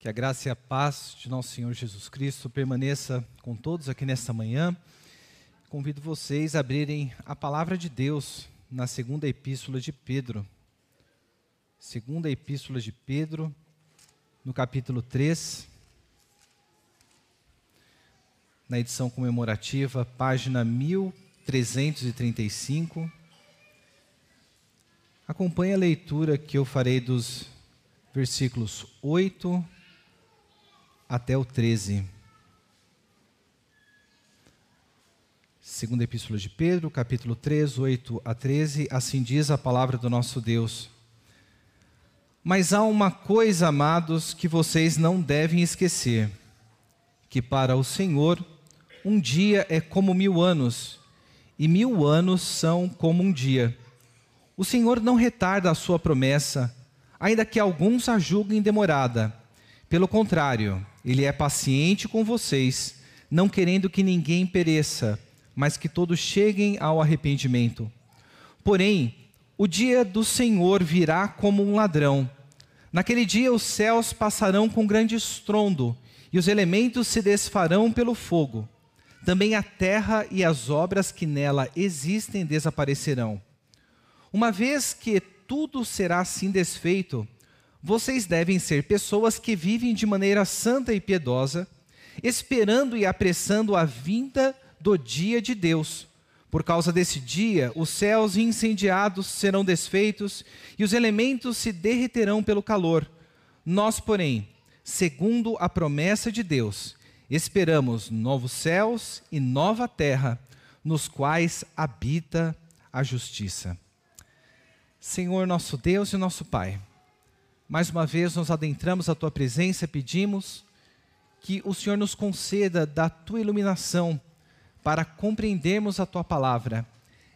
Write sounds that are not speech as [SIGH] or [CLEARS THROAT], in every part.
Que a graça e a paz de nosso Senhor Jesus Cristo permaneça com todos aqui nesta manhã. Convido vocês a abrirem a palavra de Deus na segunda epístola de Pedro. Segunda epístola de Pedro, no capítulo 3, na edição comemorativa, página 1335. Acompanhe a leitura que eu farei dos versículos 8 até o 13. Segunda Epístola de Pedro, capítulo 3, 8 a 13, assim diz a palavra do nosso Deus. Mas há uma coisa, amados, que vocês não devem esquecer: que para o Senhor um dia é como mil anos, e mil anos são como um dia. O Senhor não retarda a sua promessa, ainda que alguns a julguem demorada. Pelo contrário, ele é paciente com vocês, não querendo que ninguém pereça, mas que todos cheguem ao arrependimento. Porém, o dia do Senhor virá como um ladrão. Naquele dia os céus passarão com grande estrondo, e os elementos se desfarão pelo fogo. Também a terra e as obras que nela existem desaparecerão. Uma vez que tudo será assim desfeito, vocês devem ser pessoas que vivem de maneira santa e piedosa, esperando e apressando a vinda do dia de Deus. Por causa desse dia, os céus incendiados serão desfeitos e os elementos se derreterão pelo calor. Nós, porém, segundo a promessa de Deus, esperamos novos céus e nova terra, nos quais habita a justiça. Senhor, nosso Deus e nosso Pai, mais uma vez nos adentramos à tua presença, pedimos que o Senhor nos conceda da tua iluminação para compreendermos a tua palavra.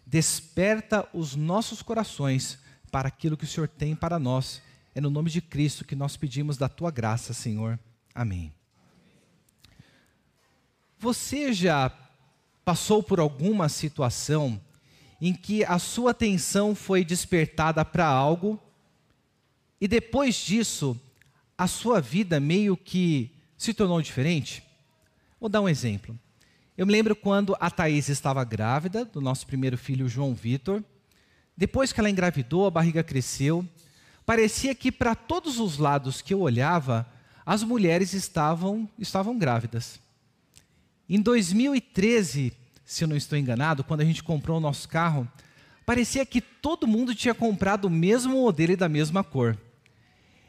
Desperta os nossos corações para aquilo que o Senhor tem para nós. É no nome de Cristo que nós pedimos da tua graça, Senhor. Amém. Você já passou por alguma situação em que a sua atenção foi despertada para algo e depois disso, a sua vida meio que se tornou diferente? Vou dar um exemplo. Eu me lembro quando a Thaís estava grávida do nosso primeiro filho, João Vitor. Depois que ela engravidou, a barriga cresceu. Parecia que para todos os lados que eu olhava, as mulheres estavam, estavam grávidas. Em 2013, se eu não estou enganado, quando a gente comprou o nosso carro, parecia que todo mundo tinha comprado o mesmo modelo e da mesma cor.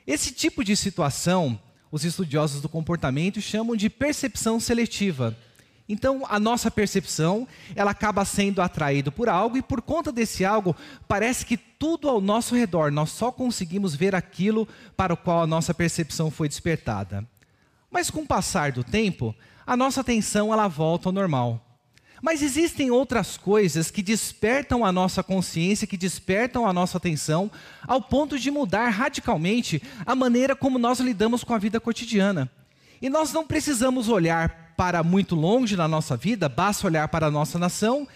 Esse tipo de situação, os estudiosos do comportamento chamam de percepção seletiva. Então, a nossa percepção, ela acaba sendo atraída por algo e por conta desse algo, parece que tudo ao nosso redor, nós só conseguimos ver aquilo para o qual a nossa percepção foi despertada. Mas com o passar do tempo, a nossa atenção ela volta ao normal. Mas existem outras coisas que despertam a nossa consciência, que despertam a nossa atenção, ao ponto de mudar radicalmente a maneira como nós lidamos com a vida cotidiana. E nós não precisamos olhar para muito longe na nossa vida, basta olhar para a nossa nação.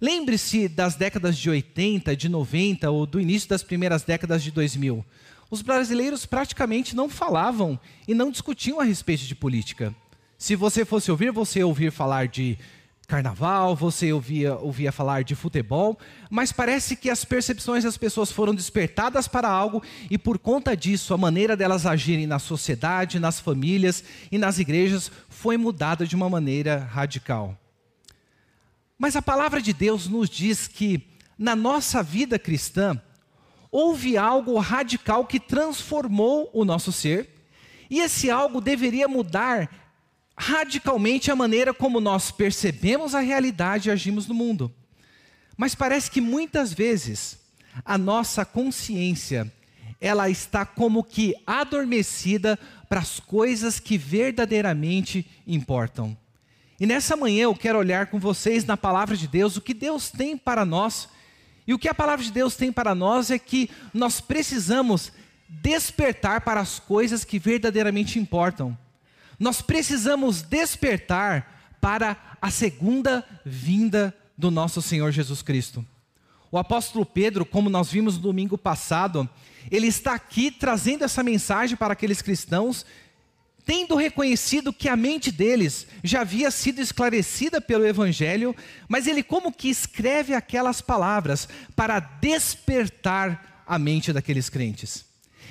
Lembre-se das décadas de 80, de 90 ou do início das primeiras décadas de 2000. Os brasileiros praticamente não falavam e não discutiam a respeito de política. Se você fosse ouvir, você ouvir falar de carnaval, você ouvia, ouvia falar de futebol, mas parece que as percepções das pessoas foram despertadas para algo e por conta disso a maneira delas agirem na sociedade, nas famílias e nas igrejas foi mudada de uma maneira radical. Mas a palavra de Deus nos diz que na nossa vida cristã houve algo radical que transformou o nosso ser, e esse algo deveria mudar radicalmente a maneira como nós percebemos a realidade e agimos no mundo. Mas parece que muitas vezes a nossa consciência ela está como que adormecida para as coisas que verdadeiramente importam. E nessa manhã eu quero olhar com vocês na palavra de Deus o que Deus tem para nós. E o que a palavra de Deus tem para nós é que nós precisamos despertar para as coisas que verdadeiramente importam. Nós precisamos despertar para a segunda vinda do nosso Senhor Jesus Cristo. O apóstolo Pedro, como nós vimos no domingo passado, ele está aqui trazendo essa mensagem para aqueles cristãos, tendo reconhecido que a mente deles já havia sido esclarecida pelo Evangelho, mas ele, como que escreve aquelas palavras para despertar a mente daqueles crentes.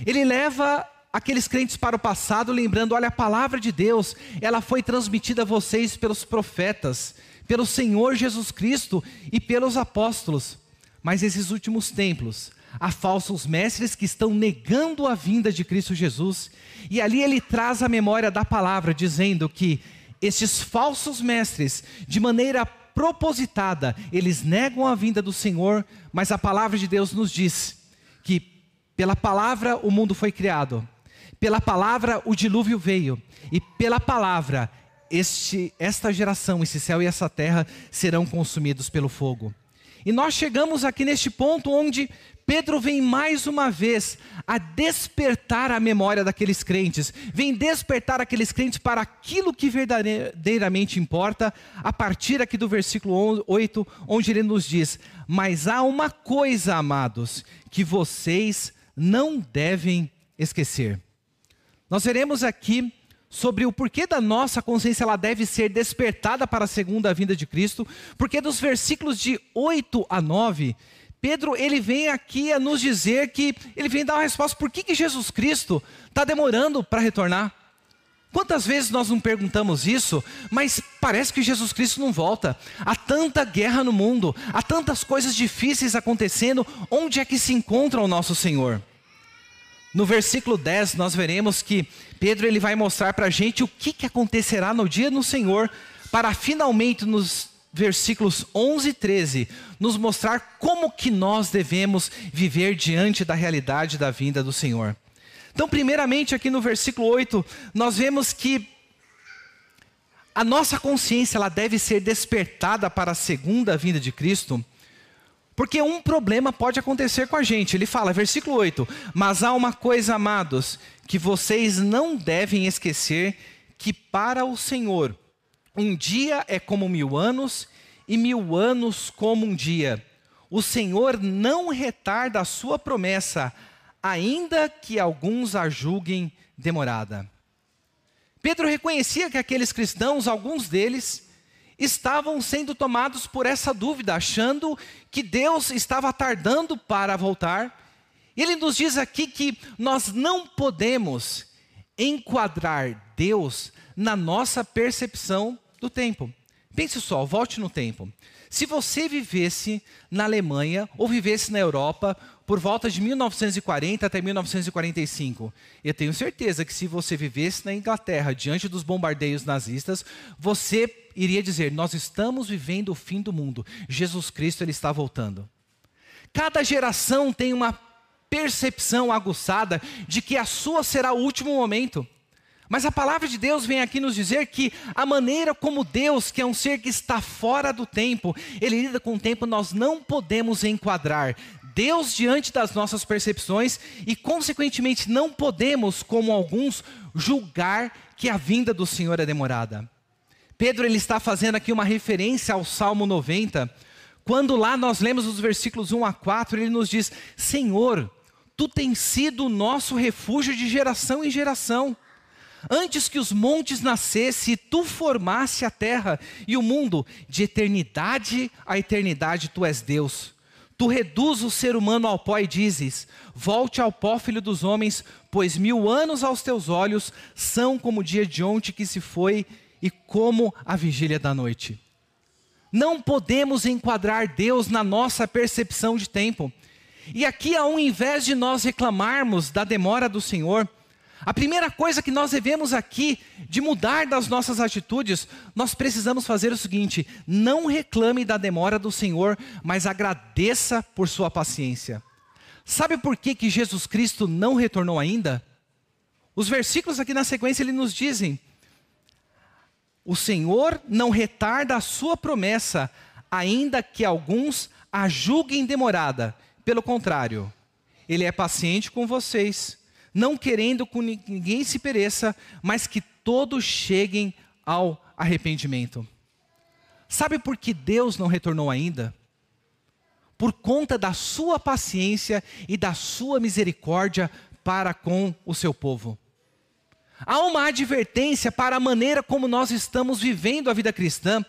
Ele leva aqueles crentes para o passado, lembrando: olha, a palavra de Deus, ela foi transmitida a vocês pelos profetas, pelo Senhor Jesus Cristo e pelos apóstolos. Mas esses últimos tempos, há falsos mestres que estão negando a vinda de Cristo Jesus, e ali ele traz a memória da palavra, dizendo que esses falsos mestres, de maneira propositada, eles negam a vinda do Senhor, mas a palavra de Deus nos diz que pela palavra o mundo foi criado, pela palavra o dilúvio veio, e pela palavra este, esta geração, esse céu e essa terra serão consumidos pelo fogo. E nós chegamos aqui neste ponto onde Pedro vem mais uma vez a despertar a memória daqueles crentes, vem despertar aqueles crentes para aquilo que verdadeiramente importa, a partir aqui do versículo 8, onde ele nos diz: Mas há uma coisa, amados, que vocês não devem esquecer. Nós veremos aqui sobre o porquê da nossa consciência ela deve ser despertada para a segunda vinda de Cristo, porque dos versículos de 8 a 9, Pedro ele vem aqui a nos dizer que ele vem dar uma resposta por que, que Jesus Cristo está demorando para retornar. Quantas vezes nós não perguntamos isso, mas parece que Jesus Cristo não volta. Há tanta guerra no mundo, há tantas coisas difíceis acontecendo, onde é que se encontra o nosso Senhor? No versículo 10, nós veremos que Pedro ele vai mostrar para a gente o que, que acontecerá no dia do Senhor, para finalmente nos versículos 11 e 13 nos mostrar como que nós devemos viver diante da realidade da vinda do Senhor. Então, primeiramente, aqui no versículo 8, nós vemos que a nossa consciência ela deve ser despertada para a segunda vinda de Cristo porque um problema pode acontecer com a gente. Ele fala, versículo 8: Mas há uma coisa, amados, que vocês não devem esquecer: que para o Senhor, um dia é como mil anos, e mil anos como um dia. O Senhor não retarda a sua promessa, ainda que alguns a julguem demorada. Pedro reconhecia que aqueles cristãos, alguns deles, estavam sendo tomados por essa dúvida, achando que Deus estava tardando para voltar. Ele nos diz aqui que nós não podemos enquadrar Deus na nossa percepção do tempo. Pense só, volte no tempo. Se você vivesse na Alemanha ou vivesse na Europa por volta de 1940 até 1945, eu tenho certeza que se você vivesse na Inglaterra diante dos bombardeios nazistas, você iria dizer: Nós estamos vivendo o fim do mundo. Jesus Cristo ele está voltando. Cada geração tem uma percepção aguçada de que a sua será o último momento. Mas a palavra de Deus vem aqui nos dizer que a maneira como Deus, que é um ser que está fora do tempo, ele lida com o tempo, nós não podemos enquadrar Deus diante das nossas percepções e, consequentemente, não podemos, como alguns, julgar que a vinda do Senhor é demorada. Pedro ele está fazendo aqui uma referência ao Salmo 90, quando lá nós lemos os versículos 1 a 4, ele nos diz: Senhor, tu tens sido o nosso refúgio de geração em geração. Antes que os montes nascessem, tu formasse a terra e o mundo, de eternidade a eternidade tu és Deus. Tu reduz o ser humano ao pó e dizes: Volte ao pó, filho dos homens, pois mil anos aos teus olhos são como o dia de ontem que se foi e como a vigília da noite. Não podemos enquadrar Deus na nossa percepção de tempo. E aqui, ao invés de nós reclamarmos da demora do Senhor, a primeira coisa que nós devemos aqui de mudar das nossas atitudes, nós precisamos fazer o seguinte: não reclame da demora do Senhor, mas agradeça por sua paciência. Sabe por que, que Jesus Cristo não retornou ainda? Os versículos aqui na sequência ele nos dizem: o Senhor não retarda a sua promessa, ainda que alguns a julguem demorada. Pelo contrário, ele é paciente com vocês, não querendo que ninguém se pereça, mas que todos cheguem ao arrependimento. Sabe por que Deus não retornou ainda? Por conta da sua paciência e da sua misericórdia para com o seu povo. Há uma advertência para a maneira como nós estamos vivendo a vida cristã,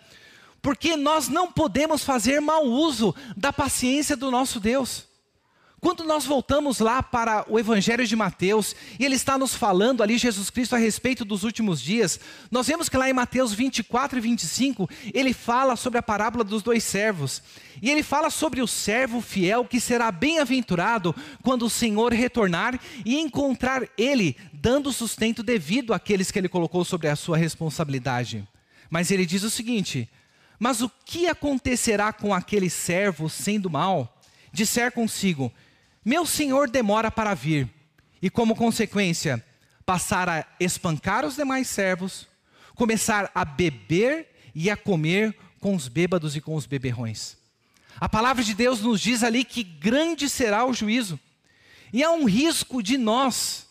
porque nós não podemos fazer mau uso da paciência do nosso Deus. Quando nós voltamos lá para o Evangelho de Mateus, e ele está nos falando ali, Jesus Cristo, a respeito dos últimos dias, nós vemos que lá em Mateus 24 e 25, ele fala sobre a parábola dos dois servos. E ele fala sobre o servo fiel que será bem-aventurado quando o Senhor retornar e encontrar ele dando sustento devido àqueles que ele colocou sobre a sua responsabilidade. Mas ele diz o seguinte: Mas o que acontecerá com aquele servo sendo mal? Disser consigo: meu senhor demora para vir, e como consequência, passar a espancar os demais servos, começar a beber e a comer com os bêbados e com os beberrões. A palavra de Deus nos diz ali que grande será o juízo, e há um risco de nós,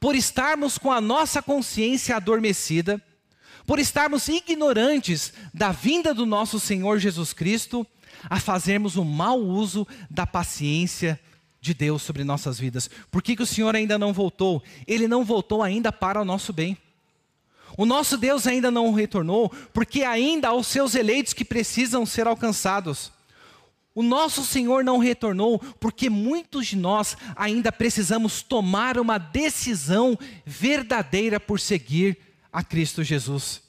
por estarmos com a nossa consciência adormecida, por estarmos ignorantes da vinda do nosso Senhor Jesus Cristo, a fazermos o mau uso da paciência de Deus sobre nossas vidas. Por que, que o Senhor ainda não voltou? Ele não voltou ainda para o nosso bem. O nosso Deus ainda não retornou, porque ainda há os seus eleitos que precisam ser alcançados. O nosso Senhor não retornou, porque muitos de nós ainda precisamos tomar uma decisão verdadeira por seguir a Cristo Jesus.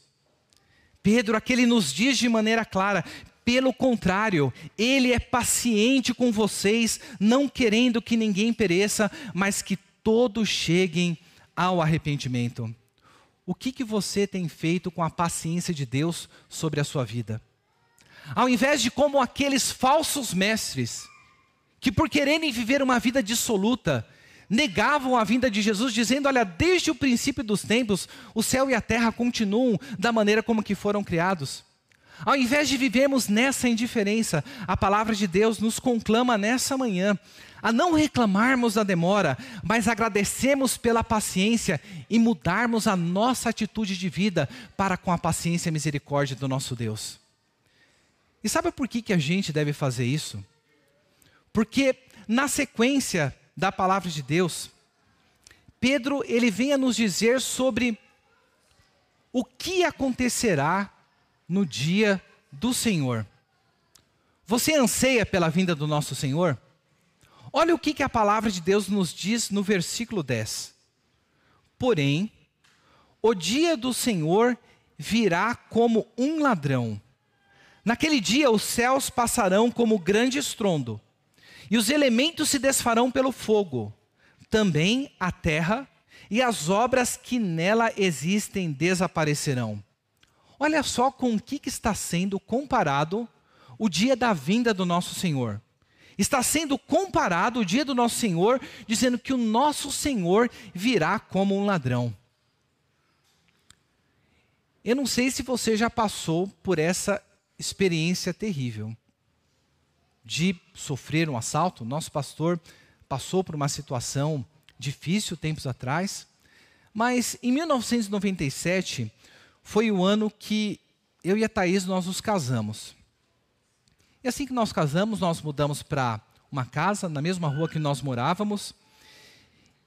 Pedro, aquele nos diz de maneira clara: pelo contrário, ele é paciente com vocês, não querendo que ninguém pereça, mas que todos cheguem ao arrependimento. O que, que você tem feito com a paciência de Deus sobre a sua vida? Ao invés de como aqueles falsos mestres, que por quererem viver uma vida dissoluta, negavam a vinda de Jesus, dizendo: Olha, desde o princípio dos tempos, o céu e a terra continuam da maneira como que foram criados. Ao invés de vivermos nessa indiferença, a palavra de Deus nos conclama nessa manhã a não reclamarmos da demora, mas agradecemos pela paciência e mudarmos a nossa atitude de vida para com a paciência e misericórdia do nosso Deus. E sabe por que, que a gente deve fazer isso? Porque na sequência da palavra de Deus, Pedro ele vem a nos dizer sobre o que acontecerá no dia do Senhor. Você anseia pela vinda do nosso Senhor? Olha o que, que a palavra de Deus nos diz no versículo 10. Porém, o dia do Senhor virá como um ladrão. Naquele dia os céus passarão como grande estrondo, e os elementos se desfarão pelo fogo. Também a terra e as obras que nela existem desaparecerão. Olha só com o que, está sendo comparado o dia da vinda do nosso Senhor. Está sendo comparado o dia do nosso Senhor, dizendo que o nosso Senhor virá como um ladrão. Eu não sei se você já passou por essa experiência terrível de sofrer um assalto. Nosso pastor passou por uma situação difícil tempos atrás, mas em 1997 foi o ano que eu e a Thaís nós nos casamos. E assim que nós casamos, nós mudamos para uma casa na mesma rua que nós morávamos.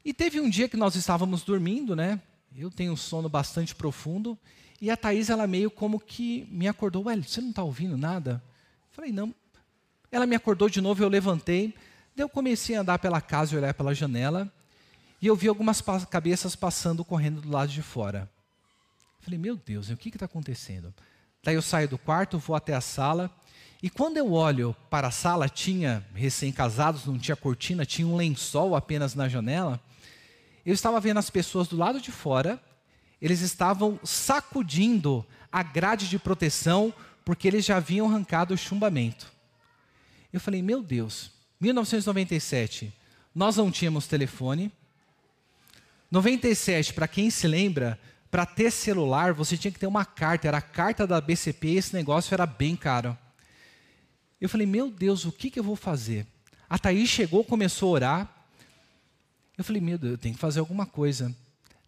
E teve um dia que nós estávamos dormindo, né? Eu tenho um sono bastante profundo. E a Thaís, ela meio como que me acordou. Ué, você não está ouvindo nada? Falei, não. Ela me acordou de novo, eu levantei. Daí eu comecei a andar pela casa e olhar pela janela. E eu vi algumas cabeças passando, correndo do lado de fora. Falei, meu Deus, o que está acontecendo? Daí eu saio do quarto, vou até a sala, e quando eu olho para a sala, tinha recém-casados, não tinha cortina, tinha um lençol apenas na janela. Eu estava vendo as pessoas do lado de fora, eles estavam sacudindo a grade de proteção, porque eles já haviam arrancado o chumbamento. Eu falei, meu Deus, 1997, nós não tínhamos telefone. 97, para quem se lembra, para ter celular, você tinha que ter uma carta, era a carta da BCP, e esse negócio era bem caro. Eu falei, meu Deus, o que, que eu vou fazer? A Thaís chegou, começou a orar. Eu falei, meu Deus, eu tenho que fazer alguma coisa.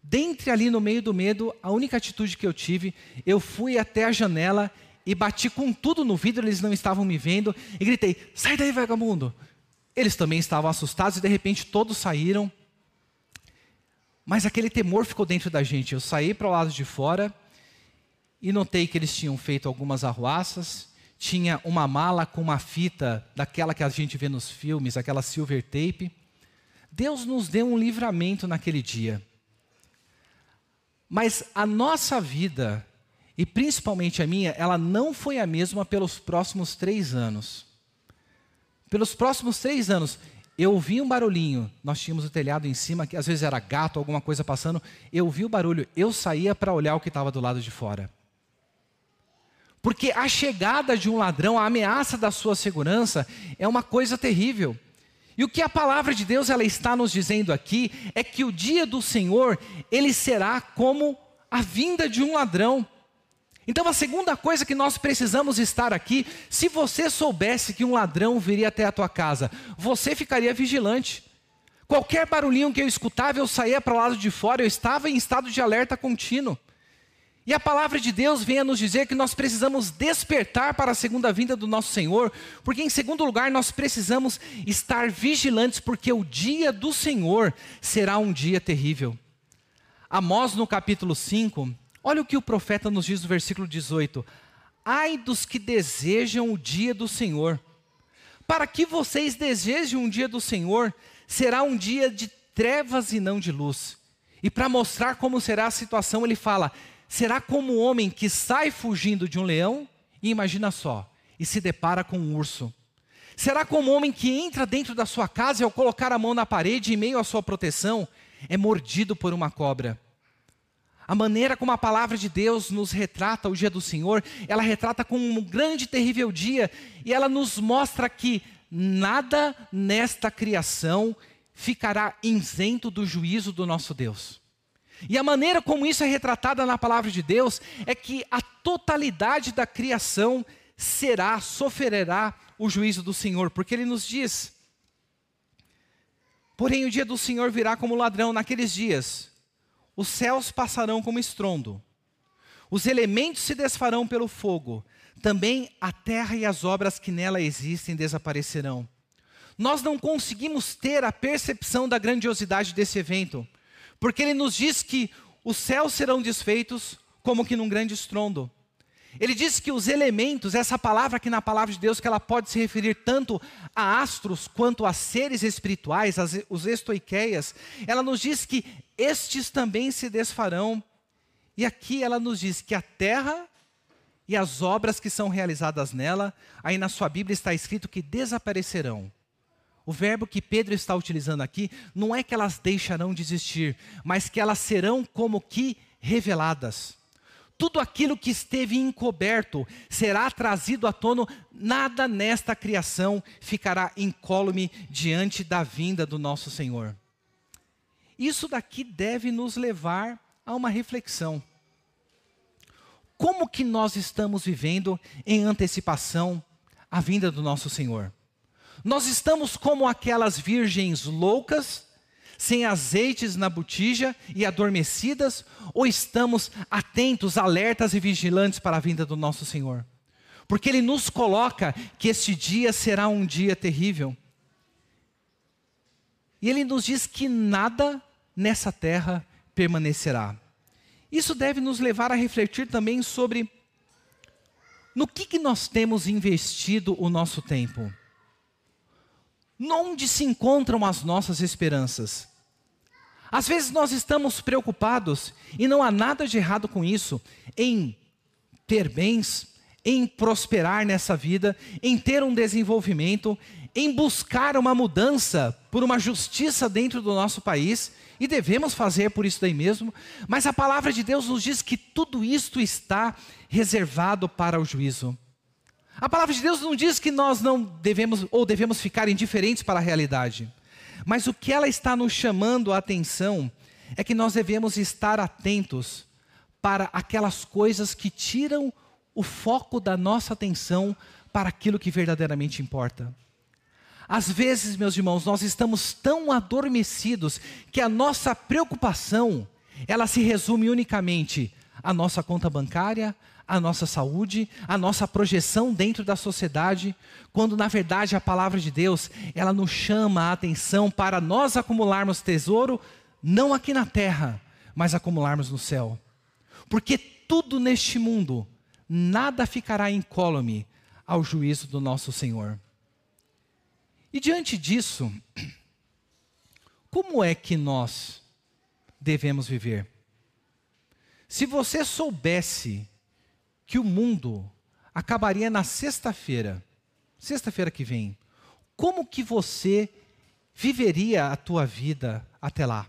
Dentre ali no meio do medo, a única atitude que eu tive, eu fui até a janela e bati com tudo no vidro, eles não estavam me vendo, e gritei: sai daí, vagabundo! Eles também estavam assustados e de repente todos saíram. Mas aquele temor ficou dentro da gente. Eu saí para o lado de fora e notei que eles tinham feito algumas arruaças, tinha uma mala com uma fita daquela que a gente vê nos filmes, aquela silver tape. Deus nos deu um livramento naquele dia. Mas a nossa vida, e principalmente a minha, ela não foi a mesma pelos próximos três anos. Pelos próximos três anos, eu ouvi um barulhinho. Nós tínhamos o telhado em cima, que às vezes era gato, alguma coisa passando. Eu ouvi o barulho, eu saía para olhar o que estava do lado de fora. Porque a chegada de um ladrão, a ameaça da sua segurança, é uma coisa terrível. E o que a palavra de Deus ela está nos dizendo aqui é que o dia do Senhor, ele será como a vinda de um ladrão. Então a segunda coisa que nós precisamos estar aqui, se você soubesse que um ladrão viria até a tua casa, você ficaria vigilante. Qualquer barulhinho que eu escutava, eu saía para o lado de fora, eu estava em estado de alerta contínuo. E a palavra de Deus vem a nos dizer que nós precisamos despertar para a segunda vinda do nosso Senhor, porque em segundo lugar nós precisamos estar vigilantes, porque o dia do Senhor será um dia terrível. Amós no capítulo 5, olha o que o profeta nos diz no versículo 18: Ai dos que desejam o dia do Senhor. Para que vocês desejem um dia do Senhor, será um dia de trevas e não de luz. E para mostrar como será a situação, ele fala: será como um homem que sai fugindo de um leão e imagina só, e se depara com um urso. Será como um homem que entra dentro da sua casa e ao colocar a mão na parede em meio à sua proteção, é mordido por uma cobra. A maneira como a palavra de Deus nos retrata o dia do Senhor, ela retrata como um grande e terrível dia, e ela nos mostra que nada nesta criação ficará isento do juízo do nosso Deus. E a maneira como isso é retratada na palavra de Deus é que a totalidade da criação será, sofrerá o juízo do Senhor, porque ele nos diz: Porém, o dia do Senhor virá como ladrão naqueles dias. Os céus passarão como estrondo, os elementos se desfarão pelo fogo, também a terra e as obras que nela existem desaparecerão. Nós não conseguimos ter a percepção da grandiosidade desse evento porque ele nos diz que os céus serão desfeitos como que num grande estrondo. Ele diz que os elementos, essa palavra aqui na palavra de Deus, que ela pode se referir tanto a astros quanto a seres espirituais, as, os estoiqueias, ela nos diz que estes também se desfarão. E aqui ela nos diz que a terra e as obras que são realizadas nela, aí na sua Bíblia está escrito que desaparecerão. O verbo que Pedro está utilizando aqui não é que elas deixarão de existir, mas que elas serão como que reveladas. Tudo aquilo que esteve encoberto será trazido à tona, nada nesta criação ficará incólume diante da vinda do nosso Senhor. Isso daqui deve nos levar a uma reflexão. Como que nós estamos vivendo em antecipação à vinda do nosso Senhor? Nós estamos como aquelas virgens loucas, sem azeites na botija e adormecidas, ou estamos atentos, alertas e vigilantes para a vinda do nosso Senhor? Porque Ele nos coloca que este dia será um dia terrível. E Ele nos diz que nada nessa terra permanecerá. Isso deve nos levar a refletir também sobre no que, que nós temos investido o nosso tempo. Onde se encontram as nossas esperanças? Às vezes nós estamos preocupados, e não há nada de errado com isso, em ter bens, em prosperar nessa vida, em ter um desenvolvimento, em buscar uma mudança por uma justiça dentro do nosso país, e devemos fazer por isso daí mesmo, mas a palavra de Deus nos diz que tudo isto está reservado para o juízo. A palavra de Deus não diz que nós não devemos ou devemos ficar indiferentes para a realidade. Mas o que ela está nos chamando a atenção é que nós devemos estar atentos para aquelas coisas que tiram o foco da nossa atenção para aquilo que verdadeiramente importa. Às vezes, meus irmãos, nós estamos tão adormecidos que a nossa preocupação, ela se resume unicamente à nossa conta bancária, a nossa saúde, a nossa projeção dentro da sociedade, quando na verdade a palavra de Deus, ela nos chama a atenção para nós acumularmos tesouro não aqui na terra, mas acumularmos no céu. Porque tudo neste mundo, nada ficará incólume ao juízo do nosso Senhor. E diante disso, [CLEARS THROAT] como é que nós devemos viver? Se você soubesse que o mundo acabaria na sexta-feira, sexta-feira que vem, como que você viveria a tua vida até lá?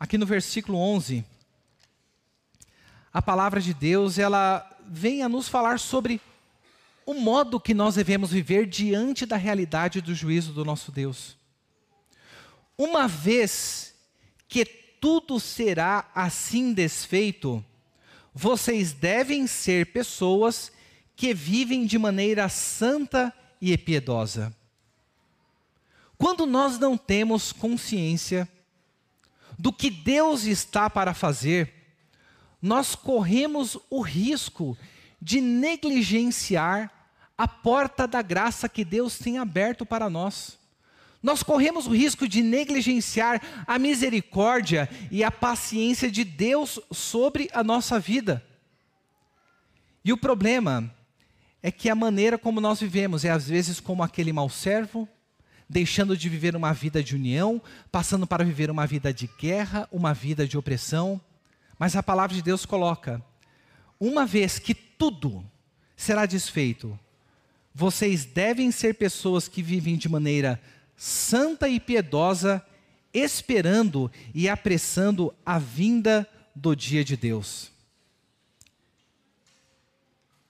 Aqui no versículo 11, a palavra de Deus, ela vem a nos falar sobre o modo que nós devemos viver diante da realidade do juízo do nosso Deus. Uma vez que tudo será assim desfeito, vocês devem ser pessoas que vivem de maneira santa e piedosa. Quando nós não temos consciência do que Deus está para fazer, nós corremos o risco de negligenciar a porta da graça que Deus tem aberto para nós. Nós corremos o risco de negligenciar a misericórdia e a paciência de Deus sobre a nossa vida. E o problema é que a maneira como nós vivemos é às vezes como aquele mau servo, deixando de viver uma vida de união, passando para viver uma vida de guerra, uma vida de opressão. Mas a palavra de Deus coloca: uma vez que tudo será desfeito, vocês devem ser pessoas que vivem de maneira santa e piedosa, esperando e apressando a vinda do dia de Deus.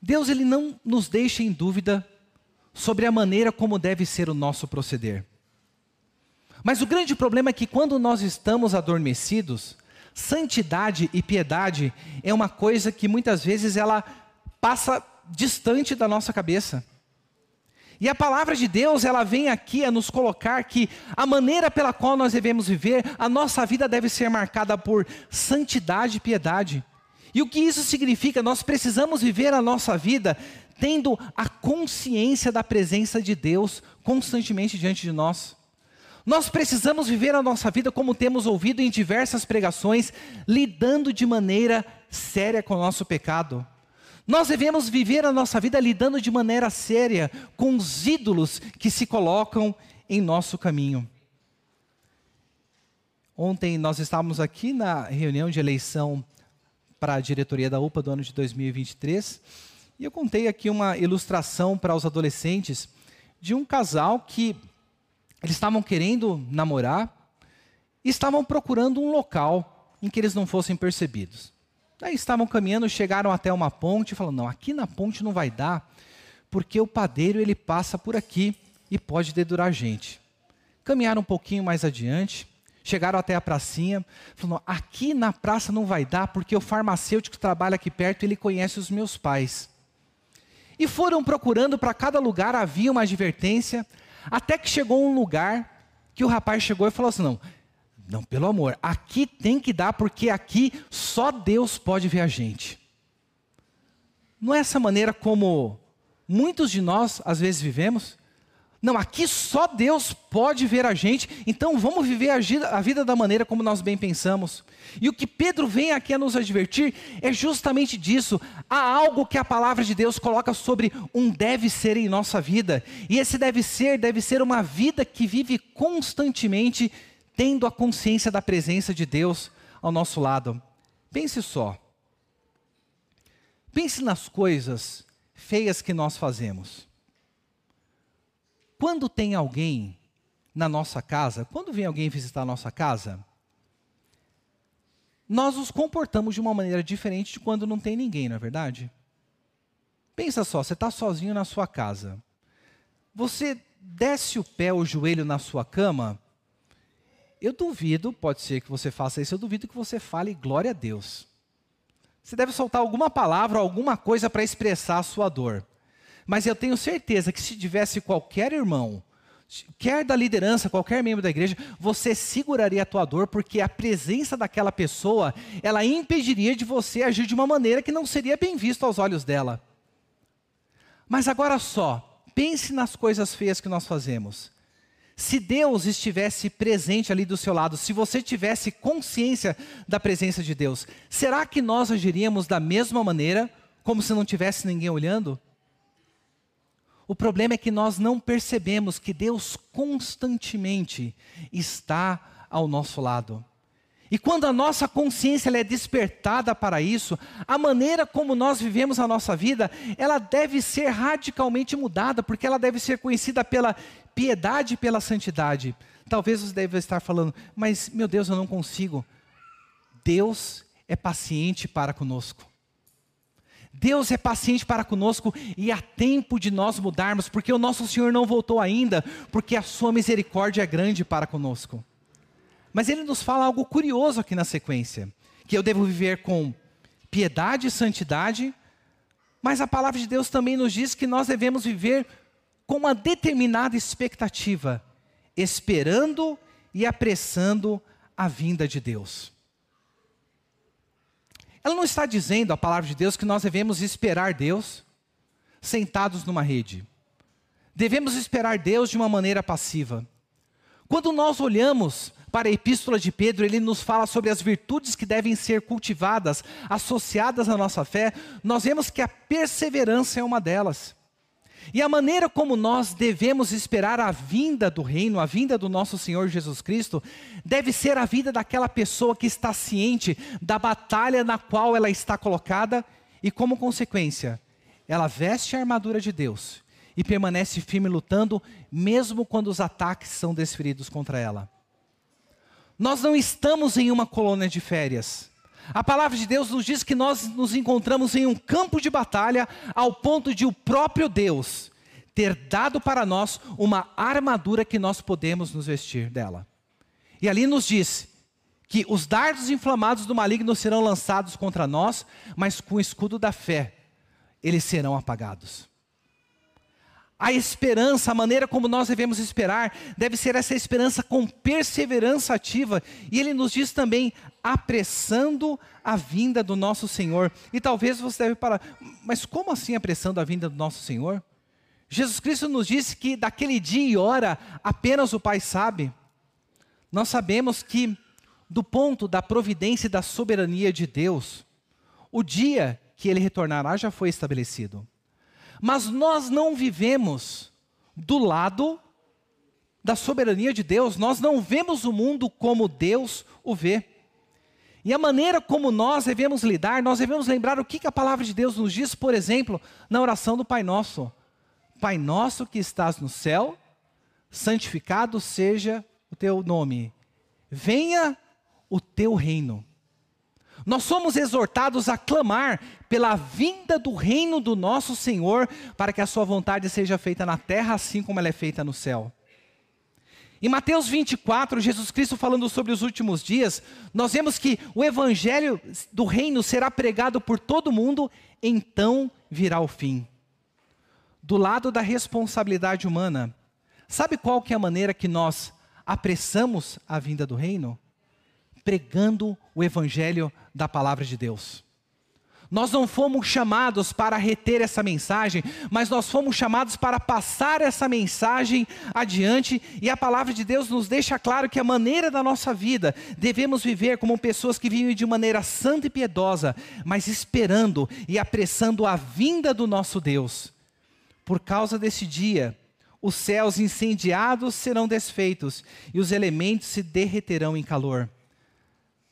Deus ele não nos deixa em dúvida sobre a maneira como deve ser o nosso proceder. Mas o grande problema é que quando nós estamos adormecidos, santidade e piedade é uma coisa que muitas vezes ela passa distante da nossa cabeça. E a palavra de Deus, ela vem aqui a nos colocar que a maneira pela qual nós devemos viver, a nossa vida deve ser marcada por santidade e piedade. E o que isso significa? Nós precisamos viver a nossa vida tendo a consciência da presença de Deus constantemente diante de nós. Nós precisamos viver a nossa vida como temos ouvido em diversas pregações, lidando de maneira séria com o nosso pecado. Nós devemos viver a nossa vida lidando de maneira séria com os ídolos que se colocam em nosso caminho. Ontem nós estávamos aqui na reunião de eleição para a diretoria da UPA do ano de 2023 e eu contei aqui uma ilustração para os adolescentes de um casal que eles estavam querendo namorar e estavam procurando um local em que eles não fossem percebidos. Daí estavam caminhando, chegaram até uma ponte e falaram: não, aqui na ponte não vai dar, porque o padeiro ele passa por aqui e pode dedurar gente. Caminharam um pouquinho mais adiante, chegaram até a pracinha, falaram: aqui na praça não vai dar, porque o farmacêutico que trabalha aqui perto ele conhece os meus pais. E foram procurando para cada lugar, havia uma advertência, até que chegou um lugar que o rapaz chegou e falou assim: não não, pelo amor, aqui tem que dar, porque aqui só Deus pode ver a gente. Não é essa maneira como muitos de nós às vezes vivemos? Não, aqui só Deus pode ver a gente, então vamos viver a vida da maneira como nós bem pensamos. E o que Pedro vem aqui a nos advertir é justamente disso. Há algo que a palavra de Deus coloca sobre um deve ser em nossa vida, e esse deve ser, deve ser uma vida que vive constantemente tendo a consciência da presença de Deus ao nosso lado. Pense só. Pense nas coisas feias que nós fazemos. Quando tem alguém na nossa casa, quando vem alguém visitar a nossa casa, nós nos comportamos de uma maneira diferente de quando não tem ninguém, não é verdade? Pensa só, você está sozinho na sua casa. Você desce o pé, o joelho na sua cama eu duvido, pode ser que você faça isso, eu duvido que você fale glória a Deus. Você deve soltar alguma palavra, alguma coisa para expressar a sua dor. Mas eu tenho certeza que se tivesse qualquer irmão, quer da liderança, qualquer membro da igreja, você seguraria a tua dor, porque a presença daquela pessoa, ela impediria de você agir de uma maneira que não seria bem visto aos olhos dela. Mas agora só, pense nas coisas feias que nós fazemos. Se Deus estivesse presente ali do seu lado, se você tivesse consciência da presença de Deus, será que nós agiríamos da mesma maneira, como se não tivesse ninguém olhando? O problema é que nós não percebemos que Deus constantemente está ao nosso lado. E quando a nossa consciência é despertada para isso, a maneira como nós vivemos a nossa vida, ela deve ser radicalmente mudada, porque ela deve ser conhecida pela piedade e pela santidade. Talvez você deve estar falando, mas meu Deus, eu não consigo. Deus é paciente para conosco. Deus é paciente para conosco e há tempo de nós mudarmos, porque o nosso Senhor não voltou ainda, porque a sua misericórdia é grande para conosco. Mas ele nos fala algo curioso aqui na sequência: que eu devo viver com piedade e santidade, mas a palavra de Deus também nos diz que nós devemos viver com uma determinada expectativa, esperando e apressando a vinda de Deus. Ela não está dizendo, a palavra de Deus, que nós devemos esperar Deus sentados numa rede. Devemos esperar Deus de uma maneira passiva. Quando nós olhamos para a epístola de Pedro, ele nos fala sobre as virtudes que devem ser cultivadas, associadas à nossa fé, nós vemos que a perseverança é uma delas. E a maneira como nós devemos esperar a vinda do reino, a vinda do nosso Senhor Jesus Cristo, deve ser a vida daquela pessoa que está ciente da batalha na qual ela está colocada e, como consequência, ela veste a armadura de Deus e permanece firme lutando, mesmo quando os ataques são desferidos contra ela. Nós não estamos em uma colônia de férias. A palavra de Deus nos diz que nós nos encontramos em um campo de batalha, ao ponto de o próprio Deus ter dado para nós uma armadura que nós podemos nos vestir dela. E ali nos diz que os dardos inflamados do maligno serão lançados contra nós, mas com o escudo da fé eles serão apagados. A esperança, a maneira como nós devemos esperar, deve ser essa esperança com perseverança ativa. E ele nos diz também, apressando a vinda do nosso Senhor. E talvez você deve parar, mas como assim apressando a vinda do nosso Senhor? Jesus Cristo nos disse que daquele dia e hora apenas o Pai sabe. Nós sabemos que, do ponto da providência e da soberania de Deus, o dia que ele retornará já foi estabelecido. Mas nós não vivemos do lado da soberania de Deus, nós não vemos o mundo como Deus o vê. E a maneira como nós devemos lidar, nós devemos lembrar o que, a palavra de Deus nos diz, por exemplo, na oração do Pai Nosso. Pai nosso que estás no céu, santificado seja o teu nome. Venha o teu reino. Nós somos exortados a clamar pela vinda do reino do nosso Senhor, para que a sua vontade seja feita na terra, assim como ela é feita no céu. Em Mateus 24, Jesus Cristo falando sobre os últimos dias, nós vemos que o evangelho do reino será pregado por todo mundo, então virá o fim. Do lado da responsabilidade humana, sabe qual que é a maneira que nós apressamos a vinda do reino? Pregando o evangelho da palavra de Deus. Nós não fomos chamados para reter essa mensagem, mas nós fomos chamados para passar essa mensagem adiante, e a palavra de Deus nos deixa claro que a maneira da nossa vida devemos viver como pessoas que vivem de maneira santa e piedosa, mas esperando e apressando a vinda do nosso Deus. Por causa desse dia, os céus incendiados serão desfeitos e os elementos se derreterão em calor.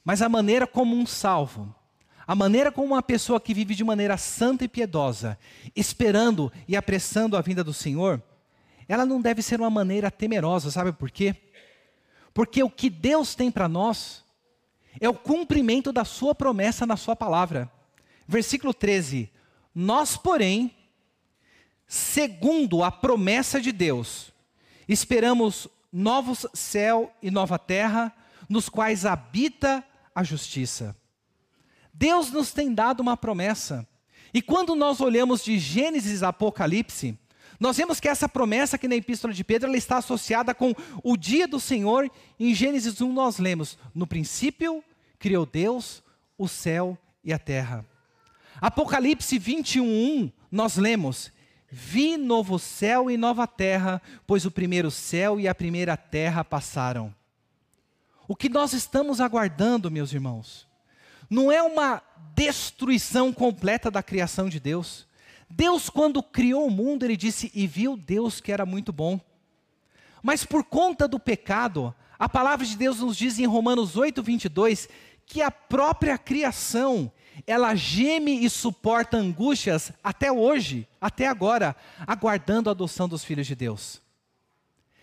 Mas a maneira como um salvo, a maneira como uma pessoa que vive de maneira santa e piedosa, esperando e apressando a vinda do Senhor, ela não deve ser uma maneira temerosa, sabe por quê? Porque o que Deus tem para nós é o cumprimento da sua promessa na sua palavra. Versículo 13: Nós, porém, segundo a promessa de Deus, esperamos novos céu e nova terra, nos quais habita a justiça. Deus nos tem dado uma promessa. E quando nós olhamos de Gênesis a Apocalipse, nós vemos que essa promessa aqui na Epístola de Pedro ela está associada com o dia do Senhor. Em Gênesis 1 nós lemos: No princípio criou Deus o céu e a terra. Apocalipse 21, 1, nós lemos: Vi novo céu e nova terra, pois o primeiro céu e a primeira terra passaram. O que nós estamos aguardando, meus irmãos, não é uma destruição completa da criação de Deus. Deus, quando criou o mundo, ele disse: E viu Deus que era muito bom. Mas por conta do pecado, a palavra de Deus nos diz em Romanos 8, 22, que a própria criação, ela geme e suporta angústias até hoje, até agora, aguardando a adoção dos filhos de Deus.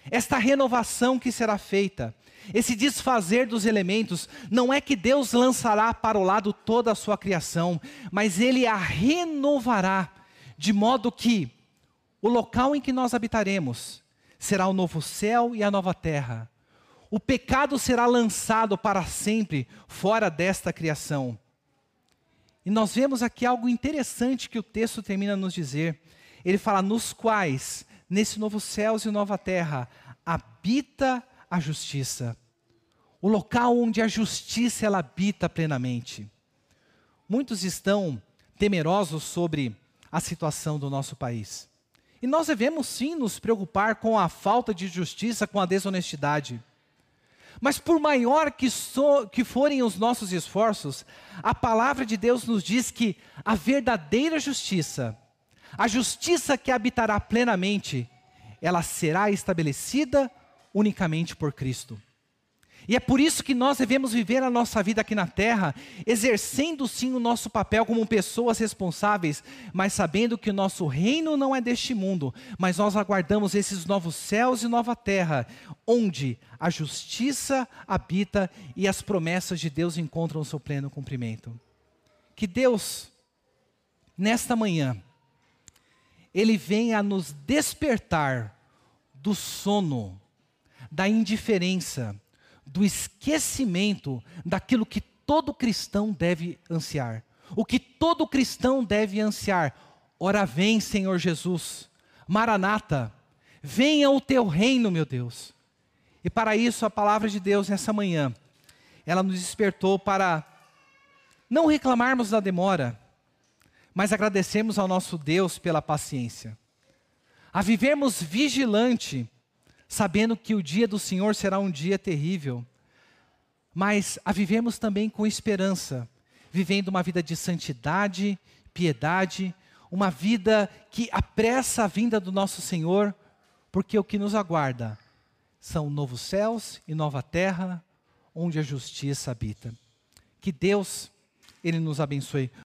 Esta renovação que será feita, esse desfazer dos elementos, não é que Deus lançará para o lado toda a sua criação, mas Ele a renovará, de modo que o local em que nós habitaremos será o novo céu e a nova terra. O pecado será lançado para sempre fora desta criação. E nós vemos aqui algo interessante que o texto termina a nos dizer. Ele fala: nos quais, nesse novo céus e nova terra, habita a justiça. O local onde a justiça ela habita plenamente. Muitos estão temerosos sobre a situação do nosso país. E nós devemos sim nos preocupar com a falta de justiça, com a desonestidade. Mas por maior que, so, que forem os nossos esforços, a palavra de Deus nos diz que a verdadeira justiça, a justiça que habitará plenamente, ela será estabelecida unicamente por Cristo. E é por isso que nós devemos viver a nossa vida aqui na terra, exercendo sim o nosso papel como pessoas responsáveis, mas sabendo que o nosso reino não é deste mundo, mas nós aguardamos esses novos céus e nova terra, onde a justiça habita e as promessas de Deus encontram o seu pleno cumprimento. Que Deus, nesta manhã, Ele venha nos despertar do sono, da indiferença, do esquecimento daquilo que todo cristão deve ansiar. O que todo cristão deve ansiar. Ora vem, Senhor Jesus. Maranata, venha o teu reino, meu Deus. E para isso a palavra de Deus nessa manhã, ela nos despertou para não reclamarmos da demora, mas agradecermos ao nosso Deus pela paciência. A vivermos vigilante sabendo que o dia do Senhor será um dia terrível, mas a vivemos também com esperança, vivendo uma vida de santidade, piedade, uma vida que apressa a vinda do nosso Senhor, porque o que nos aguarda são novos céus e nova terra, onde a justiça habita. Que Deus, Ele nos abençoe.